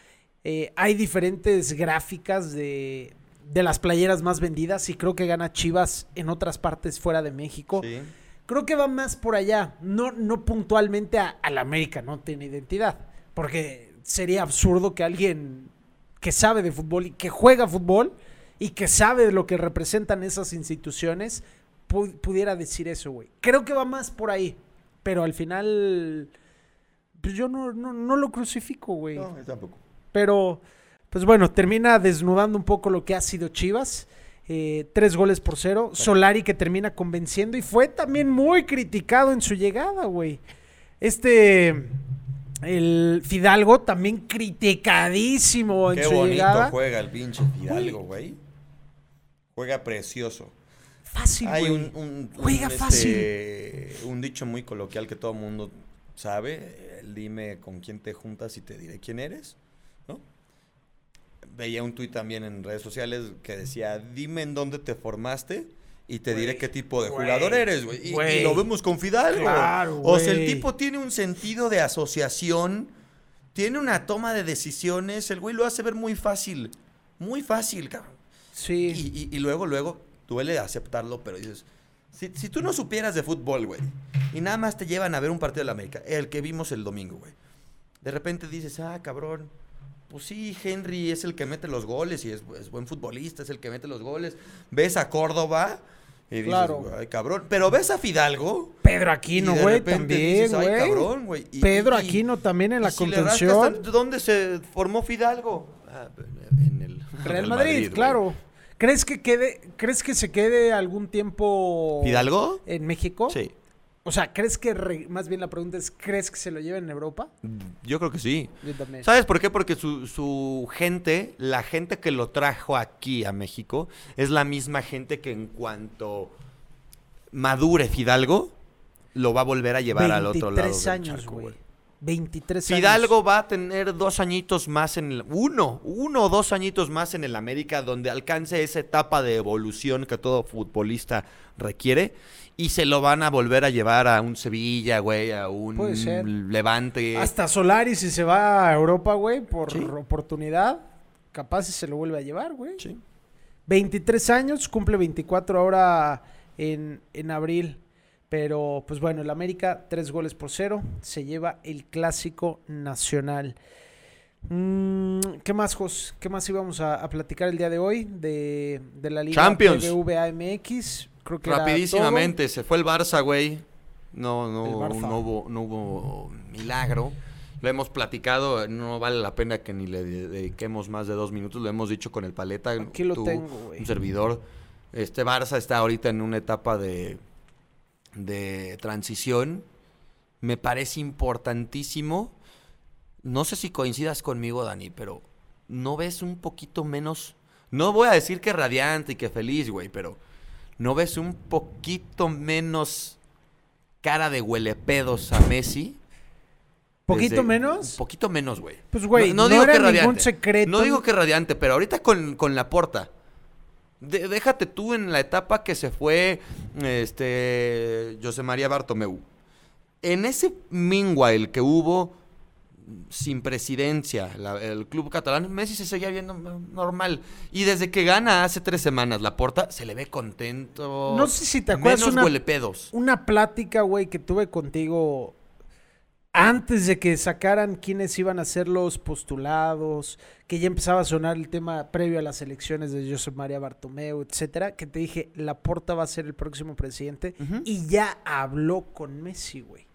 Eh, hay diferentes gráficas de, de las playeras más vendidas y creo que gana Chivas en otras partes fuera de México. Sí. Creo que va más por allá, no, no puntualmente a, al América, no tiene identidad, porque sería absurdo que alguien que sabe de fútbol y que juega fútbol y que sabe de lo que representan esas instituciones pu- pudiera decir eso, güey. Creo que va más por ahí, pero al final pues yo no, no, no lo crucifico, güey. No, yo tampoco. Pero, pues bueno, termina desnudando un poco lo que ha sido Chivas. Eh, tres goles por cero. Solari que termina convenciendo y fue también muy criticado en su llegada, güey. Este, el Fidalgo también criticadísimo en Qué su bonito llegada. juega el pinche Fidalgo, güey. Juega precioso. Fácil, Hay güey. un, un- Juega un, fácil. este, un dicho muy coloquial que todo el mundo sabe. Dime con quién te juntas y te diré quién eres. ¿no? Veía un tuit también en redes sociales que decía, dime en dónde te formaste y te diré qué tipo de jugador eres, güey. Y- lo vemos con Fidalgo. Claro, o sea, el tipo tiene un sentido de asociación, tiene una toma de decisiones, el güey lo hace ver muy fácil. Muy fácil, cabrón. Sí. Y, y- y luego, luego, duele aceptarlo, pero dices, si, si tú no supieras de fútbol, güey, y nada más te llevan a ver un partido de la América, el que vimos el domingo, güey, de repente dices, ah, cabrón, pues sí, Henry es el que mete los goles y es, es buen futbolista, es el que mete los goles. Ves a Córdoba y dices, Claro. ay, cabrón, pero ves a Fidalgo. Pedro Aquino, güey, también, güey. cabrón, güey. Y- Pedro y- Aquino también en la si rascas contención. tanto, ¿Dónde se formó Fidalgo? Ah, en el Real en Madrid, güey. claro. ¿Crees que quede, crees que se quede algún tiempo ¿Fidalgo? en México? Sí. O sea, ¿crees que re- más bien la pregunta es ¿crees que se lo lleven en Europa? Yo creo que sí. Yo también. ¿Sabes por qué? Porque su, su gente, la gente que lo trajo aquí a México, es la misma gente que en cuanto madure Fidalgo, lo va a volver a llevar al otro lado. 23 del años, güey. 23 años. Fidalgo va a tener dos añitos más en el, uno, uno o dos añitos más en el América donde alcance esa etapa de evolución que todo futbolista requiere y se lo van a volver a llevar a un Sevilla, güey, a un Puede ser. Levante. Hasta Solari si se va a Europa, güey, por Sí. oportunidad, capaz si se lo vuelve a llevar, güey. Sí. 23 años, cumple 24 ahora en, en abril. Pero, pues bueno, el América, tres goles por cero, se lleva el clásico nacional. Mm, ¿Qué más, Jos? ¿Qué más íbamos a, a platicar el día de hoy de, de la Liga Champions. BBVA MX? Creo que era Rapidísimamente, se fue el Barça, güey. No, no, Barça. no, hubo, no hubo milagro. Lo hemos platicado, no vale la pena que ni le de- dediquemos más de dos minutos. Lo hemos dicho con el paleta. Aquí lo tú, tengo, güey. Un servidor. Este Barça está ahorita en una etapa de, de transición. Me parece importantísimo. No sé si coincidas conmigo, Dani, pero ¿no ves un poquito menos? No voy a decir que radiante y que feliz, güey, pero ¿no ves un poquito menos cara de huelepedos a Messi? ¿Poquito Desde- menos? Un poquito menos, güey. Pues, güey, no era ningún secreto. No digo que radiante, pero ahorita con, con la porta. De- déjate tú en la etapa que se fue este José María Bartomeu. En ese meanwhile que hubo sin presidencia, la- el club catalán, Messi se seguía viendo normal. Y desde que gana hace tres semanas la porta, se le ve contento. No sé si te acuerdas Menos una- huelepedos. una plática, güey, que tuve contigo antes de que sacaran quiénes iban a ser los postulados, que ya empezaba a sonar el tema previo a las elecciones de José María Bartomeu, etcétera, que te dije, Laporta va a ser el próximo presidente y ya habló con Messi, güey.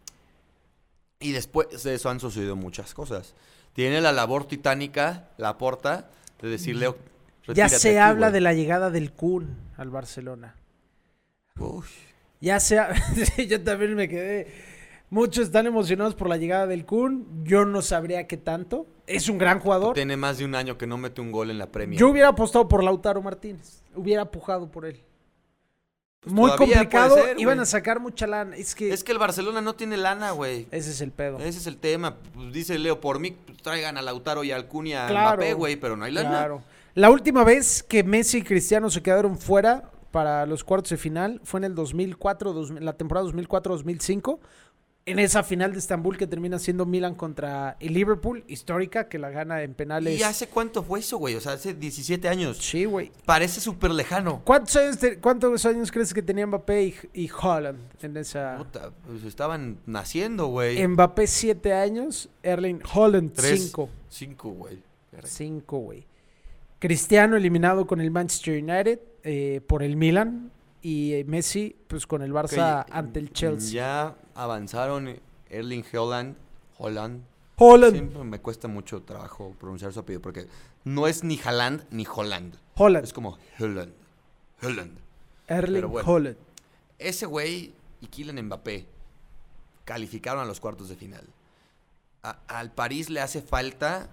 Y después de eso han sucedido muchas cosas. Tiene la labor titánica, la porta, de decirle, Ya se aquí, habla de la llegada del Kun al Barcelona. Uy. Ya se ha- yo también me quedé. Muchos están emocionados por la llegada del Kun. Yo no sabría qué tanto. Es un gran jugador. Tiene más de un año que no mete un gol en la Premier. Yo hubiera apostado por Lautaro Martínez. Hubiera pujado por él. Pues Muy complicado. ser, Iban a sacar mucha lana. Es que, Es que el Barcelona no tiene lana, güey. ese es el pedo. Ese es el tema. Pues dice Leo, por mí pues, traigan a Lautaro y al Cunha a Claro. Mbappé, güey, pero no hay lana. Claro. La última vez que Messi y Cristiano se quedaron fuera para los cuartos de final fue en el 2004, dos- la temporada 2004-2005. En esa final de Estambul que termina siendo Milan contra el Liverpool, histórica, que la gana en penales. ¿Y hace cuánto fue eso, güey? O sea, hace 17 años. Sí, güey. Parece súper lejano. ¿Cuántos años, te- ¿Cuántos años crees que tenía Mbappé y, y Holland en esa? Puta, pues estaban naciendo, güey. Mbappé siete años, Erling Holland Tres. cinco. Cinco, güey. Verga. Cinco, güey. Cristiano eliminado con el Manchester United eh, por el Milan y Messi pues con el Barça ante el Chelsea. Ya avanzaron Erling Haaland. Holland. Holland. Siempre me cuesta mucho trabajo pronunciar su apellido porque no es ni Haaland ni Holland. Holland. Es como Haaland. Haaland. Erling bueno. Holland. Ese güey y Kylian Mbappé calificaron a los cuartos de final. A- al París le hace falta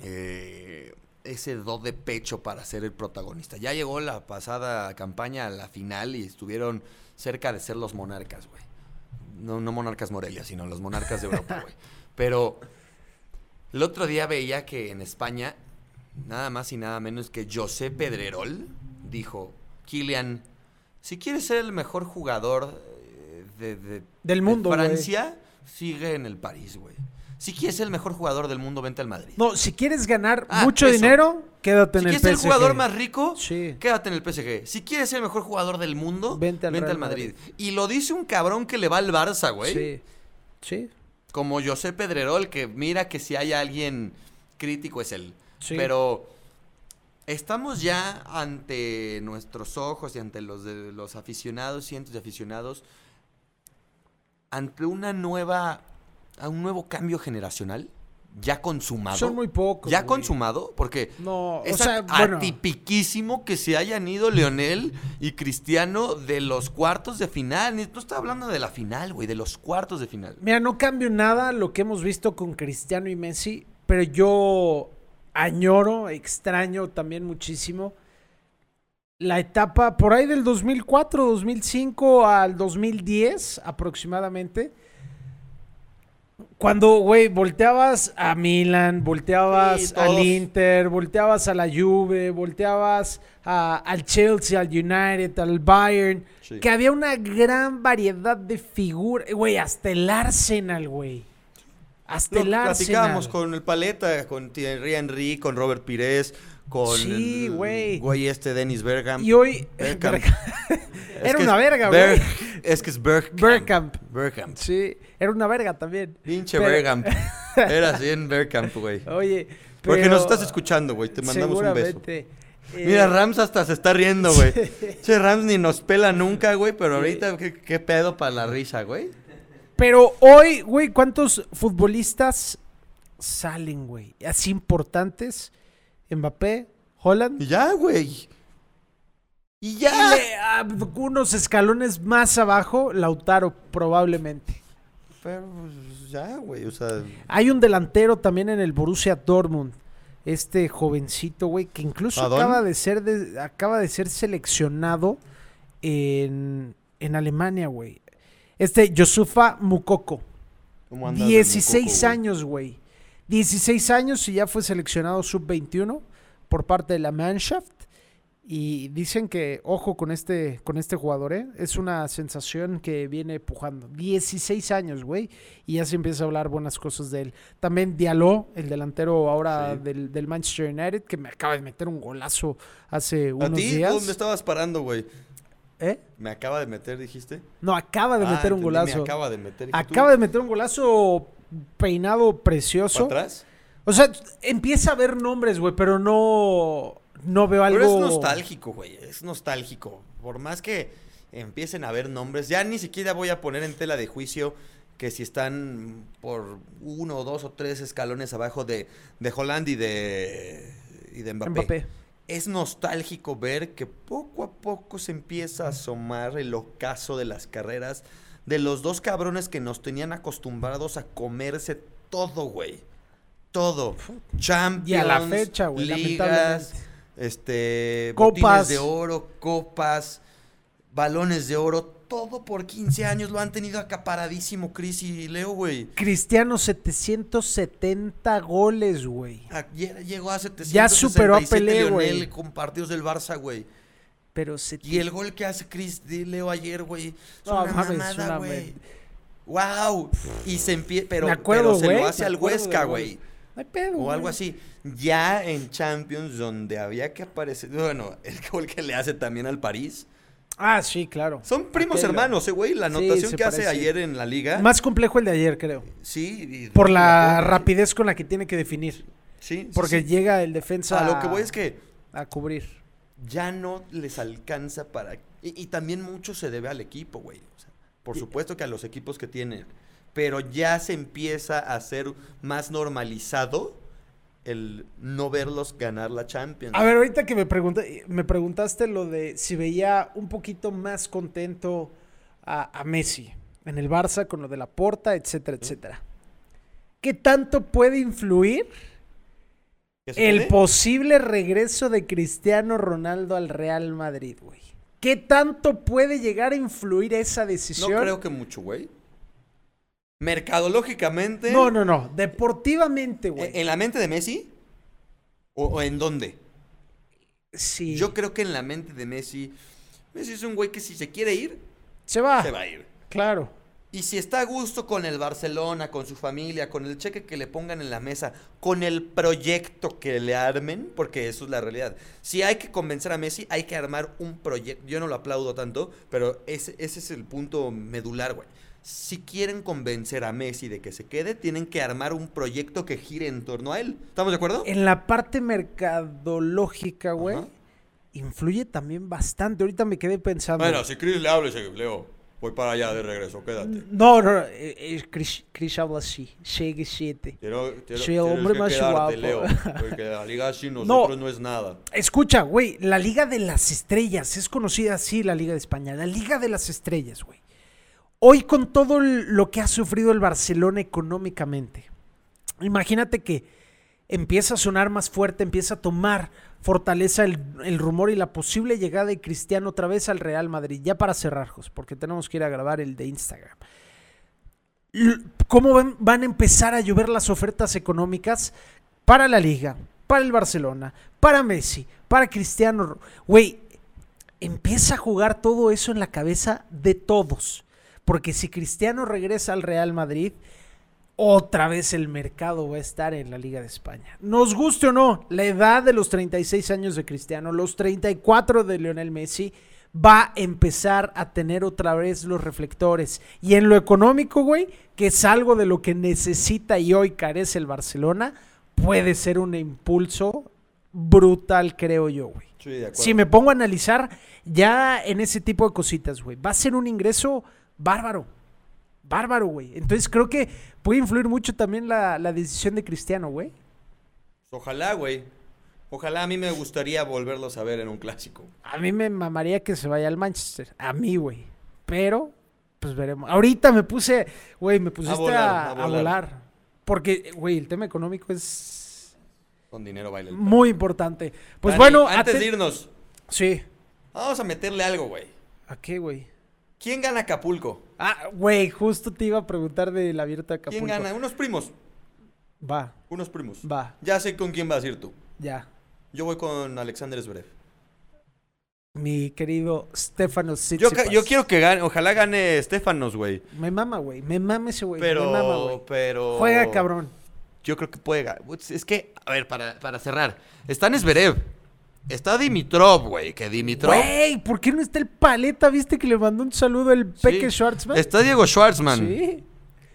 eh, ese do de pecho para ser el protagonista. Ya llegó la pasada campaña a la final y estuvieron cerca de ser los monarcas, güey. No, no monarcas Morelia, sino los monarcas de Europa, güey. Pero el otro día veía que en España, nada más y nada menos que José Pedrerol dijo, Kylian, si quieres ser el mejor jugador eh, de, de- Del de mundo. Francia, sigue en el París, güey. Si quieres ser el mejor jugador del mundo, vente al Madrid. No, si quieres ganar Ah, mucho eso. dinero, quédate si en el quieres ser el PSG. jugador más rico, Sí. quédate en el PSG. Si quieres ser el mejor jugador del mundo, Vente al Madrid. Y lo dice un cabrón que le va al Barça, güey. Sí. Sí. Como José Pedrerol, que mira que si hay alguien crítico es él. Sí. Pero estamos ya ante nuestros ojos y ante los de los aficionados, cientos de aficionados, ante una nueva, a un nuevo cambio generacional ya consumado. Son muy pocos. ya güey. consumado, porque No, es o sea, a- bueno. atipiquísimo que se hayan ido Leonel y Cristiano de los cuartos de final. No estoy hablando de la final, güey, de los cuartos de final. Mira, no cambio nada lo que hemos visto con Cristiano y Messi, pero yo añoro, extraño también muchísimo la etapa por ahí del 2004, 2005 al 2010 aproximadamente. Cuando, güey, volteabas a Milan, volteabas Sí, al. Inter, volteabas a la Juve, volteabas a- al Chelsea, al United, al Bayern, Sí. que había una gran variedad de figuras, güey, hasta el Arsenal, güey. Hasta Lo el Arsenal. platicábamos con el Paleta, con Thierry Henry, con Robert Pires, con Sí, el güey. güey este Dennis Bergkamp. Y hoy. Verga. Es era una verga, Berg- güey. Es que es Bergkamp. Bergkamp. Bergkamp. Sí, era una verga también. Pinche Pero- Bergkamp. Era así en Bergkamp, güey. Oye, Porque nos estás escuchando, güey. Te mandamos un beso. Eh, Mira, Rams hasta se está riendo, güey. Che, Rams ni nos pela nunca, güey, pero ahorita, ¿qué, qué pedo para la risa, güey? Pero hoy, güey, ¿cuántos futbolistas salen, güey? Así importantes. Mbappé, Holland. Y ya, güey. Y ya. le- unos escalones más abajo, Lautaro, probablemente. Pero pues, ya, güey, o sea... Hay un delantero también en el Borussia Dortmund. Este jovencito, güey, que incluso acaba de ser de- acaba de ser seleccionado en, en Alemania, güey. Este Yosufa Mukoko. ¿cómo andas de 16 mococo, güey? años, güey. 16 años y ya fue seleccionado sub-21 por parte de la Mannschaft. Y dicen que, ojo con este, con este jugador, ¿eh? Es una sensación que viene pujando. 16 años, güey. Y ya se empieza a hablar buenas cosas de él. También Diallo, el delantero ahora Sí. del, del Manchester United, que me acaba de meter un golazo hace ¿A unos ti? días. ¿Dónde estabas parando, güey? ¿Eh? Me acaba de meter, dijiste. No, acaba de Ah, meter un entendí, golazo. Me acaba de meter. Acaba de meter un golazo peinado precioso. ¿Para atrás? O sea, empieza a ver nombres, güey, pero no, no veo algo. Pero es nostálgico, güey. Es nostálgico. Por más que empiecen a ver nombres, ya ni siquiera voy a poner en tela de juicio que si están por uno, dos o tres escalones abajo de, de Holland y de, y de Mbappé. Mbappé. es nostálgico ver que poco a poco se empieza a asomar el ocaso de las carreras de los dos cabrones que nos tenían acostumbrados a comerse todo, güey. Todo. Champions, Y a la fecha, güey, ligas, este, Copas. botines de oro, copas, balones de oro, todo por 15 años lo han tenido acaparadísimo Chris y Leo, güey. Cristiano 770 goles, güey. Llegó a 767 Ya superó a Pelé, güey. con partidos del Barça, güey. Pero se Y el gol que hace Chris Leo ayer, güey. No, una mames, mamada, güey. Wow. Y se empieza, pero, Me acuerdo, pero se lo hace al Huesca, güey. No hay pedo. O algo así. Ya en Champions, donde había que aparecer. Bueno, el gol que le hace también al París. Ah, sí, claro. Son primos hermanos, eh, güey. La anotación que hace ayer en la liga. Más complejo el de ayer, creo. Sí. y- Por la rapidez con la que tiene que definir. Sí, sí, Porque sí. llega el defensa A lo que voy es que a cubrir. Ya no les alcanza para... Y, y también mucho se debe al equipo, güey. O sea, por supuesto que a los equipos que tienen. Pero ya se empieza a hacer más normalizado el no verlos ganar la Champions. A ver, ahorita que me, pregunta- me preguntaste lo de si veía un poquito más contento a, a Messi en el Barça con lo de la porta, etcétera, etcétera. ¿Qué tanto puede influir ¿Qué se el posible regreso de Cristiano Ronaldo al Real Madrid, güey? ¿Qué tanto puede llegar a influir esa No decisión? creo que mucho, güey. Mercadológicamente... No, no, no. Deportivamente, güey. ¿En en la mente de Messi? ¿O, o en dónde? sí. Yo creo que en la mente de Messi... Messi es un güey que si se quiere ir, Se va. se va a ir. Claro. Y si está a gusto con el Barcelona, con su familia, con el cheque que le pongan en la mesa, con el proyecto que le armen, porque eso es la realidad. Si hay que convencer a Messi, hay que armar un proyecto. Yo no lo aplaudo tanto, pero ese, ese es el punto medular, güey. Si quieren convencer a Messi de que se quede, tienen que armar un proyecto que gire en torno a él. ¿Estamos de acuerdo? En la parte mercadológica, güey, influye también bastante. Ahorita me quedé pensando. si Chris le habla, Leo, voy para allá de regreso, quédate. No, no, Chris, Chris habla así. Sigue siete. Quiero, Soy el hombre más guapo. porque la liga sin nosotros no es nada. Escucha, güey, la Liga de las Estrellas, es conocida así la Liga de España, la Liga de las Estrellas, güey. Hoy con todo lo que ha sufrido el Barcelona económicamente, imagínate que empieza a sonar más fuerte, empieza a tomar fortaleza el, el rumor y la posible llegada de Cristiano otra vez al Real Madrid, ya para cerrar, Jos, porque tenemos que ir a grabar el de Instagram. ¿Cómo van, van a empezar a llover las ofertas económicas para la liga, para el Barcelona, para Messi, para Cristiano? Güey, empieza a jugar todo eso en la cabeza de todos. Porque si Cristiano regresa al Real Madrid, otra vez el mercado va a estar en la Liga de España. Nos guste o no, la edad de los 36 años de Cristiano, los 34 de Lionel Messi, va a empezar a tener otra vez los reflectores. Y en lo económico, güey, que es algo de lo que necesita y hoy carece el Barcelona, puede ser un impulso brutal, creo yo, güey. Sí. Si me pongo a analizar ya en ese tipo de cositas, güey, va a ser un ingreso bárbaro. Bárbaro, güey. Entonces creo que puede influir mucho también la, la decisión de Cristiano, güey. Ojalá, güey. Ojalá a mí me gustaría volverlos a ver en un clásico. A mí me mamaría que se vaya al Manchester. A mí, güey. Pero, pues veremos. Ahorita me puse, güey, me pusiste a, volar, a a volar. volar. Porque, güey, el tema económico es Con dinero baila el muy importante. Pues Dani, bueno, antes de irnos, Sí. vamos a meterle algo, güey. ¿A qué, güey? ¿Quién gana Acapulco? Ah, güey, justo te iba a preguntar del abierto de Acapulco. ¿Quién gana? Unos primos. Va, Unos primos. va, Ya sé con quién vas a ir tú. ya. Yo voy con Alexander Zverev. Mi querido Stefano Yo, ca- yo quiero que gane, ojalá gane Stefanos, güey. Me mama, güey. Me mama ese güey. Me mama, Pero, güey. pero... Juega, cabrón. Yo creo que puede ganar. Es que, a ver, para, para cerrar. Está Zverev. Está Dimitrov, güey. Que Dimitrov... Güey, ¿por qué no está el paleta? ¿Viste que le mandó un saludo el Sí. Peque Schwartzman? Está Diego Schwartzman. Sí.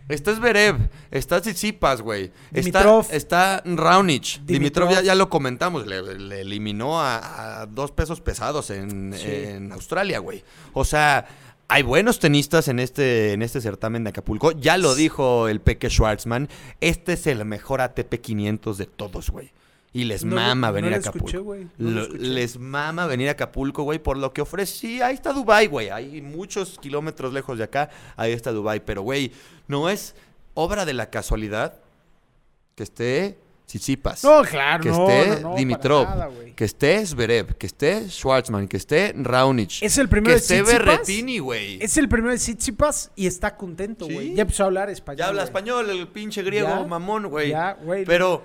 Está Zverev, está Tsitsipas, güey. Dimitrov. Está, está Raonic. Dimitrov, Dimitrov. ya, ya lo comentamos, le, le eliminó a, a dos pesos pesados en, Sí. en Australia, güey. O sea, hay buenos tenistas en este, en este certamen de Acapulco. Ya lo dijo el Peque Schwartzman. Este es el mejor ATP 500 de todos, güey. Y les No mama venir a Acapulco. escuché, güey, no les mama venir a Acapulco, güey, por lo que ofrece. Sí, ahí está Dubai, güey. Hay muchos kilómetros lejos de acá. Ahí está Dubai. Pero, güey, no es obra de la casualidad que esté Tsitsipas. No, claro, que no, esté no, no, para Dimitrov, nada, que esté Zverev, que esté Schwartzman, que esté Raonic, Es el primero que de esté. Berretini, güey. Es el primero de Tsitsipas y está contento, Sí. güey. Ya empezó a hablar español. Ya habla español, el pinche griego Ya, mamón, güey. ya, güey. Pero,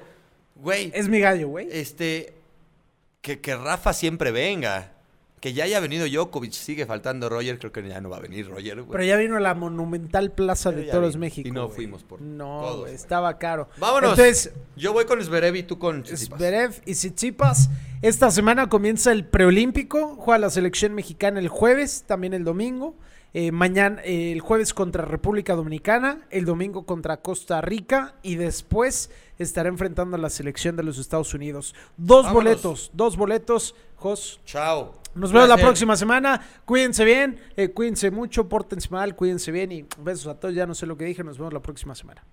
güey, Es mi gallo, güey. este, que, que Rafa siempre venga. Que ya haya venido Djokovic, sigue faltando Roger, creo que ya no va a venir Roger, güey. Pero ya vino a la monumental Plaza Pero de Toros vino. México. Y no güey. fuimos por No, güey. estaba caro. Vámonos. Entonces, Yo voy con Zverev y tú con Tsitsipas. Zverev y Tsitsipas. Esta semana comienza el preolímpico. Juega la selección mexicana el jueves, también el domingo. Eh, mañana, eh, el jueves contra República Dominicana, el domingo contra Costa Rica y después estará enfrentando a la selección de los Estados Unidos. Dos Vámonos. boletos, dos boletos. Jos, Chao. nos vemos la próxima semana. Cuídense bien, eh, cuídense mucho, pórtense mal, cuídense bien y besos a todos. Ya no sé lo que dije, nos vemos la próxima semana.